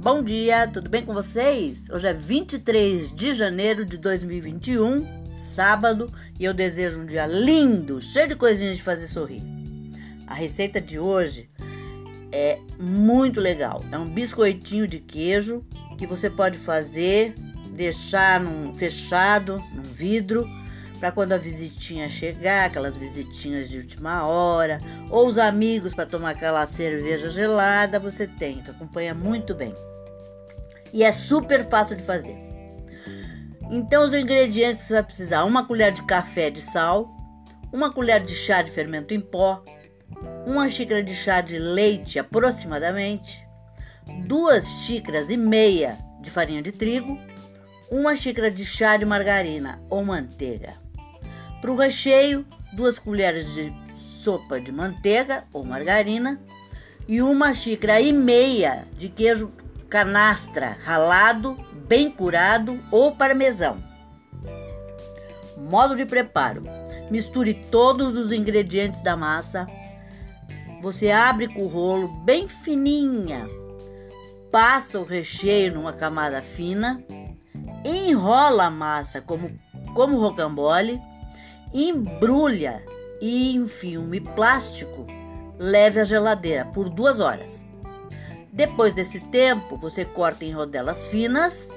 Bom dia, tudo bem com vocês? Hoje é 23 de janeiro de 2021, sábado, e eu desejo um dia lindo, cheio de coisinhas de fazer sorrir. A receita de hoje é muito legal. É um biscoitinho de queijo que você pode fazer, deixar num fechado, num vidro para quando a visitinha chegar, aquelas visitinhas de última hora, ou os amigos para tomar aquela cerveja gelada, você tem, que acompanha muito bem. E é super fácil de fazer. Então, os ingredientes que você vai precisar: uma colher de café de sal, uma colher de chá de fermento em pó, uma xícara de chá de leite aproximadamente, duas xícaras e meia de farinha de trigo, uma xícara de chá de margarina ou manteiga. Para o recheio, duas colheres de sopa de manteiga ou margarina e uma xícara e meia de queijo canastra ralado, bem curado ou parmesão. Modo de preparo: misture todos os ingredientes da massa. Você abre com o rolo bem fininha, passa o recheio numa camada fina, enrola a massa como, como rocambole embrulha e em filme plástico leve à geladeira por duas horas. Depois desse tempo, você corta em rodelas finas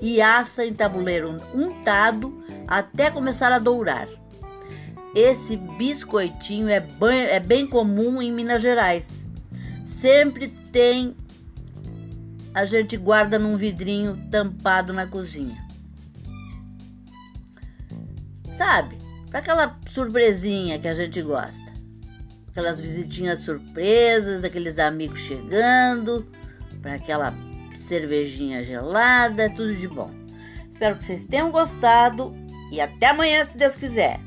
e assa em tabuleiro untado até começar a dourar. Esse biscoitinho é bem, é bem comum em Minas Gerais. Sempre tem, a gente guarda num vidrinho tampado na cozinha. Sabe? Para aquela surpresinha que a gente gosta. Aquelas visitinhas surpresas, aqueles amigos chegando, para aquela cervejinha gelada, tudo de bom. Espero que vocês tenham gostado e até amanhã, se Deus quiser.